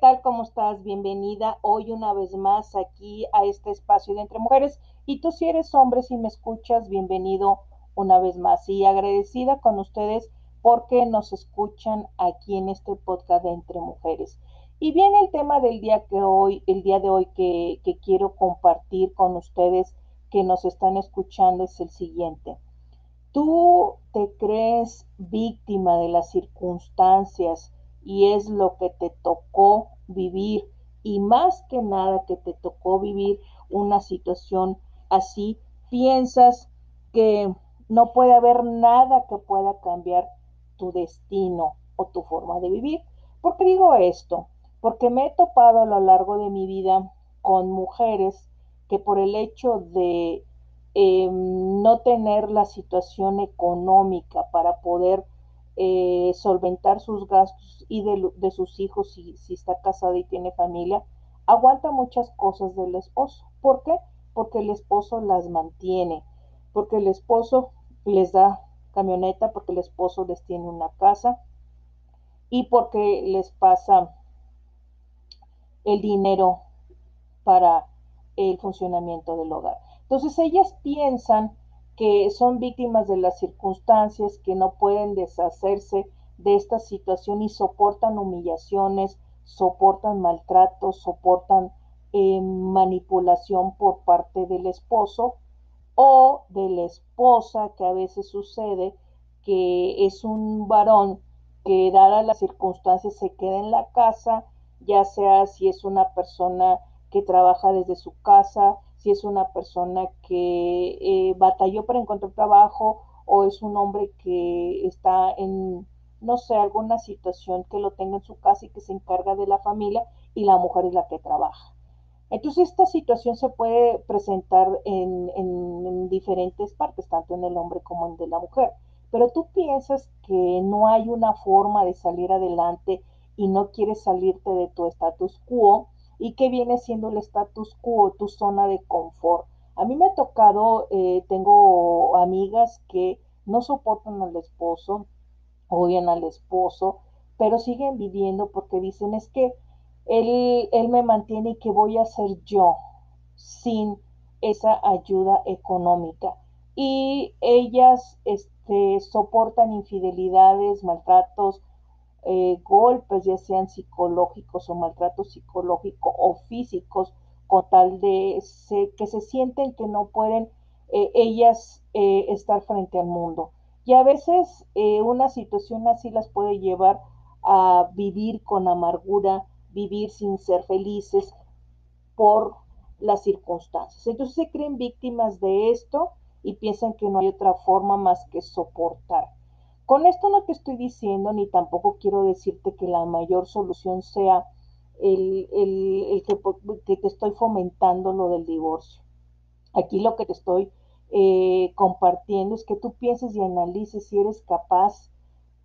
tal? ¿Cómo estás? Bienvenida hoy una vez más aquí a este espacio de Entre Mujeres. Y tú si eres hombre, si me escuchas, bienvenido una vez más. Y agradecida con ustedes porque nos escuchan aquí en este podcast de Entre Mujeres. Y bien, el tema del día que hoy, el día de hoy que, que quiero compartir con ustedes que nos están escuchando es el siguiente. Tú te crees víctima de las circunstancias y es lo que te tocó vivir y más que nada que te tocó vivir una situación así, piensas que no puede haber nada que pueda cambiar tu destino o tu forma de vivir. ¿Por qué digo esto? Porque me he topado a lo largo de mi vida con mujeres que por el hecho de eh, no tener la situación económica para poder eh, solventar sus gastos y de, sus hijos si, si, está casada y tiene familia, aguanta muchas cosas del esposo. ¿Por qué? Porque el esposo las mantiene, porque el esposo les da camioneta, porque el esposo les tiene una casa y porque les pasa el dinero para el funcionamiento del hogar. Entonces ellas piensan que son víctimas de las circunstancias, que no pueden deshacerse de esta situación y soportan humillaciones, soportan maltratos, soportan eh, manipulación por parte del esposo o de la esposa, que a veces sucede que es un varón que dadas las circunstancias se queda en la casa, ya sea si es una persona que trabaja desde su casa, si es una persona que eh, batalló para encontrar trabajo o es un hombre que está en, no sé, alguna situación que lo tenga en su casa y que se encarga de la familia y la mujer es la que trabaja. Entonces esta situación se puede presentar en, en diferentes partes, tanto en el hombre como en la mujer. Pero tú piensas que no hay una forma de salir adelante y no quieres salirte de tu status quo, y qué viene siendo el status quo, tu zona de confort. A mí me ha tocado, eh, tengo amigas que no soportan al esposo, odian al esposo, pero siguen viviendo porque dicen es que él, él me mantiene y que voy a hacer yo sin esa ayuda económica. Y ellas este, soportan infidelidades, maltratos, eh, golpes, ya sean psicológicos o maltrato psicológico o físicos, con tal de que se sienten que no pueden eh, ellas eh, estar frente al mundo. Y a veces una situación así las puede llevar a vivir con amargura, vivir sin ser felices por las circunstancias. Entonces se creen víctimas de esto y piensan que no hay otra forma más que soportar. Con esto no te estoy diciendo, ni tampoco quiero decirte que la mayor solución sea el, que, te estoy fomentando lo del divorcio. Aquí lo que te estoy eh, compartiendo es que tú pienses y analices si eres capaz,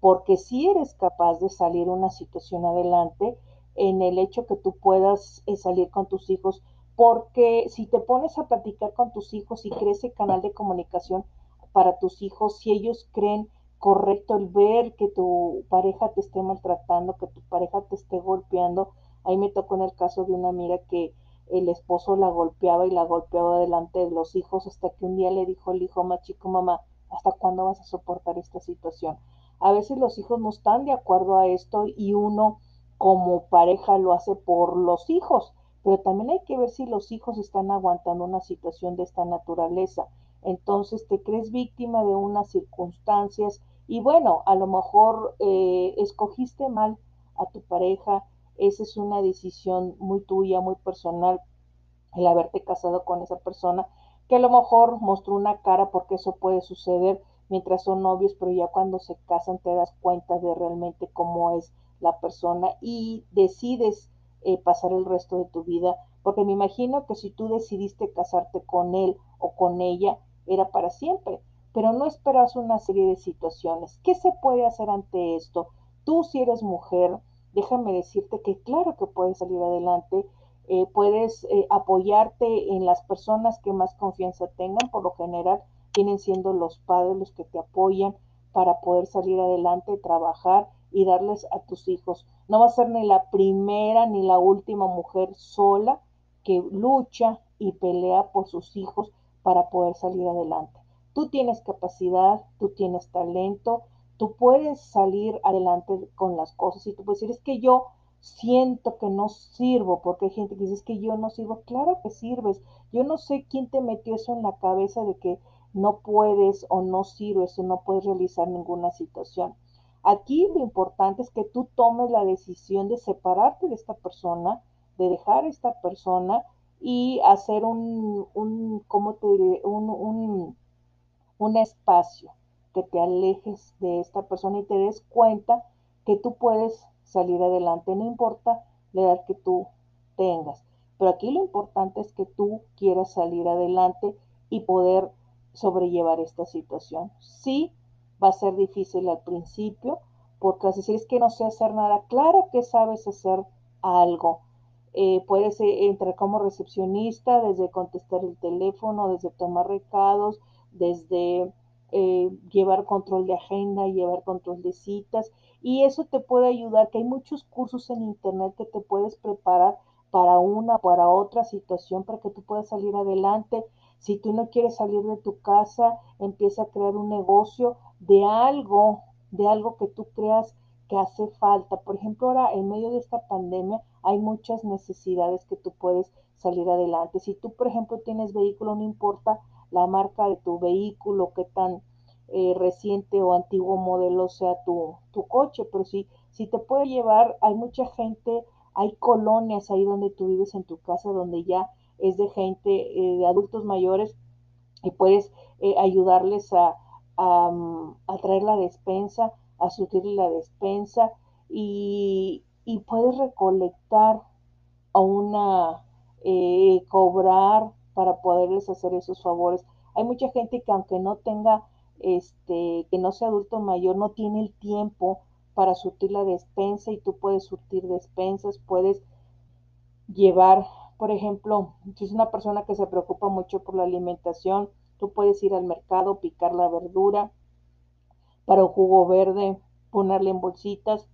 porque si eres capaz de salir una situación adelante, en el hecho que tú puedas eh, salir con tus hijos, porque si te pones a platicar con tus hijos y crees el canal de comunicación para tus hijos, si ellos creen correcto el ver que tu pareja te esté maltratando, que tu pareja te esté golpeando. Ahí me tocó en el caso de una amiga que el esposo la golpeaba y la golpeaba delante de los hijos hasta que un día le dijo el hijo más chico, mamá, ¿hasta cuándo vas a soportar esta situación? A veces los hijos no están de acuerdo a esto y uno como pareja lo hace por los hijos, pero también hay que ver si los hijos están aguantando una situación de esta naturaleza. Entonces te crees víctima de unas circunstancias y bueno, a lo mejor eh, escogiste mal a tu pareja, esa es una decisión muy tuya, muy personal, el haberte casado con esa persona, que a lo mejor mostró una cara porque eso puede suceder mientras son novios, pero ya cuando se casan te das cuenta de realmente cómo es la persona y decides eh, pasar el resto de tu vida, porque me imagino que si tú decidiste casarte con él o con ella, era para siempre pero no esperas una serie de situaciones. ¿Qué se puede hacer ante esto? Tú si eres mujer, déjame decirte que claro que puedes salir adelante, eh, puedes eh, apoyarte en las personas que más confianza tengan, por lo general vienen siendo los padres los que te apoyan para poder salir adelante, trabajar y darles a tus hijos. No va a ser ni la primera ni la última mujer sola que lucha y pelea por sus hijos para poder salir adelante. Tú tienes capacidad, tú tienes talento, tú puedes salir adelante con las cosas y tú puedes decir, es que yo siento que no sirvo, porque hay gente que dice, es que yo no sirvo, claro que sirves. Yo no sé quién te metió eso en la cabeza de que no puedes o no sirves o no puedes realizar ninguna situación. Aquí lo importante es que tú tomes la decisión de separarte de esta persona, de dejar a esta persona y hacer un, un ¿cómo te diré? Un, un, un espacio que te alejes de esta persona y te des cuenta que tú puedes salir adelante, no importa la edad que tú tengas. Pero aquí lo importante es que tú quieras salir adelante y poder sobrellevar esta situación. Sí, va a ser difícil al principio, porque vas es que no sé hacer nada. Claro que sabes hacer algo. Eh, puedes eh, entrar como recepcionista, desde contestar el teléfono, desde tomar recados, desde eh, llevar control de agenda, llevar control de citas. Y eso te puede ayudar, que hay muchos cursos en internet que te puedes preparar para una, para otra situación, para que tú puedas salir adelante. Si tú no quieres salir de tu casa, empieza a crear un negocio de algo, de algo que tú creas que hace falta. Por ejemplo, ahora en medio de esta pandemia hay muchas necesidades que tú puedes salir adelante. Si tú, por ejemplo, tienes vehículo, no importa la marca de tu vehículo, qué tan eh, reciente o antiguo modelo sea tu, tu coche, pero si, si te puede llevar, hay mucha gente, hay colonias ahí donde tú vives en tu casa, donde ya es de gente, eh, de adultos mayores, y puedes eh, ayudarles a, a, traer la despensa, a surtir la despensa, y, y puedes recolectar a una, cobrar para poderles hacer esos favores. Hay mucha gente que aunque no tenga, este, que no sea adulto mayor, no tiene el tiempo para surtir la despensa y tú puedes surtir despensas, puedes llevar, por ejemplo, si es una persona que se preocupa mucho por la alimentación, tú puedes ir al mercado, picar la verdura para un jugo verde, ponerle en bolsitas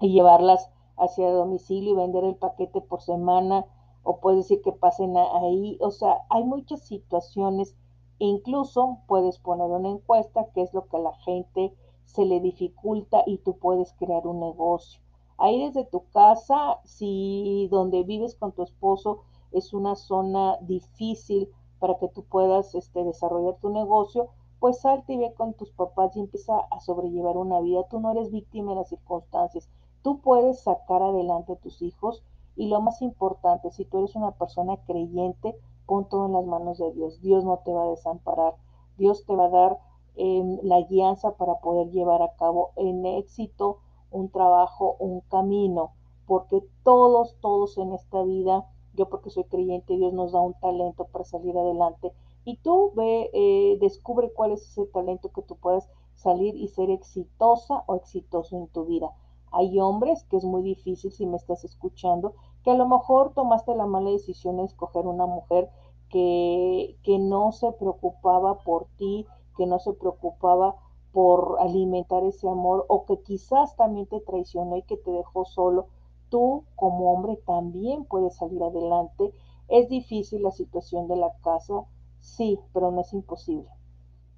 y llevarlas hacia domicilio y vender el paquete por semana o puedes decir que pasen ahí, o sea, hay muchas situaciones, incluso puedes poner una encuesta, que es lo que a la gente se le dificulta y tú puedes crear un negocio. Ahí desde tu casa, si donde vives con tu esposo es una zona difícil para que tú puedas este, desarrollar tu negocio, pues salte y ve con tus papás y empieza a sobrellevar una vida. Tú no eres víctima de las circunstancias. Tú puedes sacar adelante a tus hijos y lo más importante, si tú eres una persona creyente, pon todo en las manos de Dios. Dios no te va a desamparar. Dios te va a dar eh, la guianza para poder llevar a cabo en éxito un trabajo, un camino, porque todos, todos en esta vida, yo porque soy creyente, Dios nos da un talento para salir adelante. Y tú ve, eh, descubre cuál es ese talento que tú puedas salir y ser exitosa o exitoso en tu vida. Hay hombres que es muy difícil si me estás escuchando, que a lo mejor tomaste la mala decisión de escoger una mujer que, que no se preocupaba por ti, que no se preocupaba por alimentar ese amor o que quizás también te traicionó y que te dejó solo. Tú como hombre también puedes salir adelante. Es difícil la situación de la casa, sí, pero no es imposible.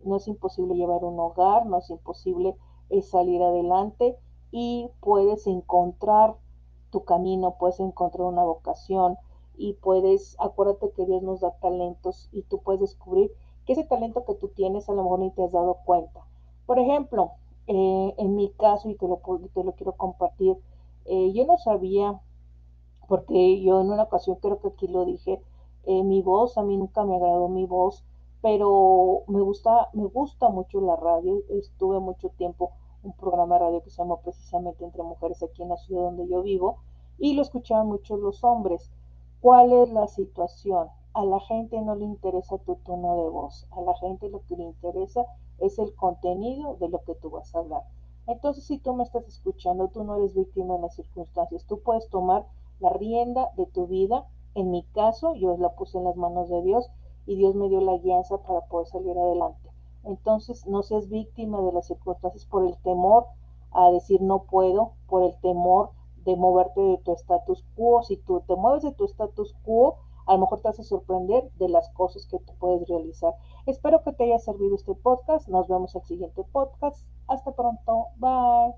No es imposible llevar un hogar, no es imposible eh, salir adelante y puedes encontrar tu camino, puedes encontrar una vocación y puedes, acuérdate que Dios nos da talentos y tú puedes descubrir que ese talento que tú tienes a lo mejor ni te has dado cuenta. Por ejemplo, eh, en mi caso, y te lo, te lo quiero compartir, eh, yo no sabía, porque yo en una ocasión creo que aquí lo dije, eh, mi voz, a mí nunca me agradó mi voz, pero me gusta, me gusta mucho la radio, estuve mucho tiempo un programa de radio que se llamó precisamente Entre Mujeres aquí en la ciudad donde yo vivo, y lo escuchaban muchos los hombres. ¿Cuál es la situación? A la gente no le interesa tu tono de voz, a la gente lo que le interesa es el contenido de lo que tú vas a hablar. Entonces, si tú me estás escuchando, tú no eres víctima de las circunstancias, tú puedes tomar la rienda de tu vida. En mi caso, yo la puse en las manos de Dios y Dios me dio la guianza para poder salir adelante. Entonces, no seas víctima de las circunstancias por el temor a decir no puedo por el temor de moverte de tu status quo. Si tú te mueves de tu status quo, a lo mejor te a sorprender de las cosas que tú puedes realizar. Espero que te haya servido este podcast. Nos vemos el siguiente podcast. Hasta pronto. Bye.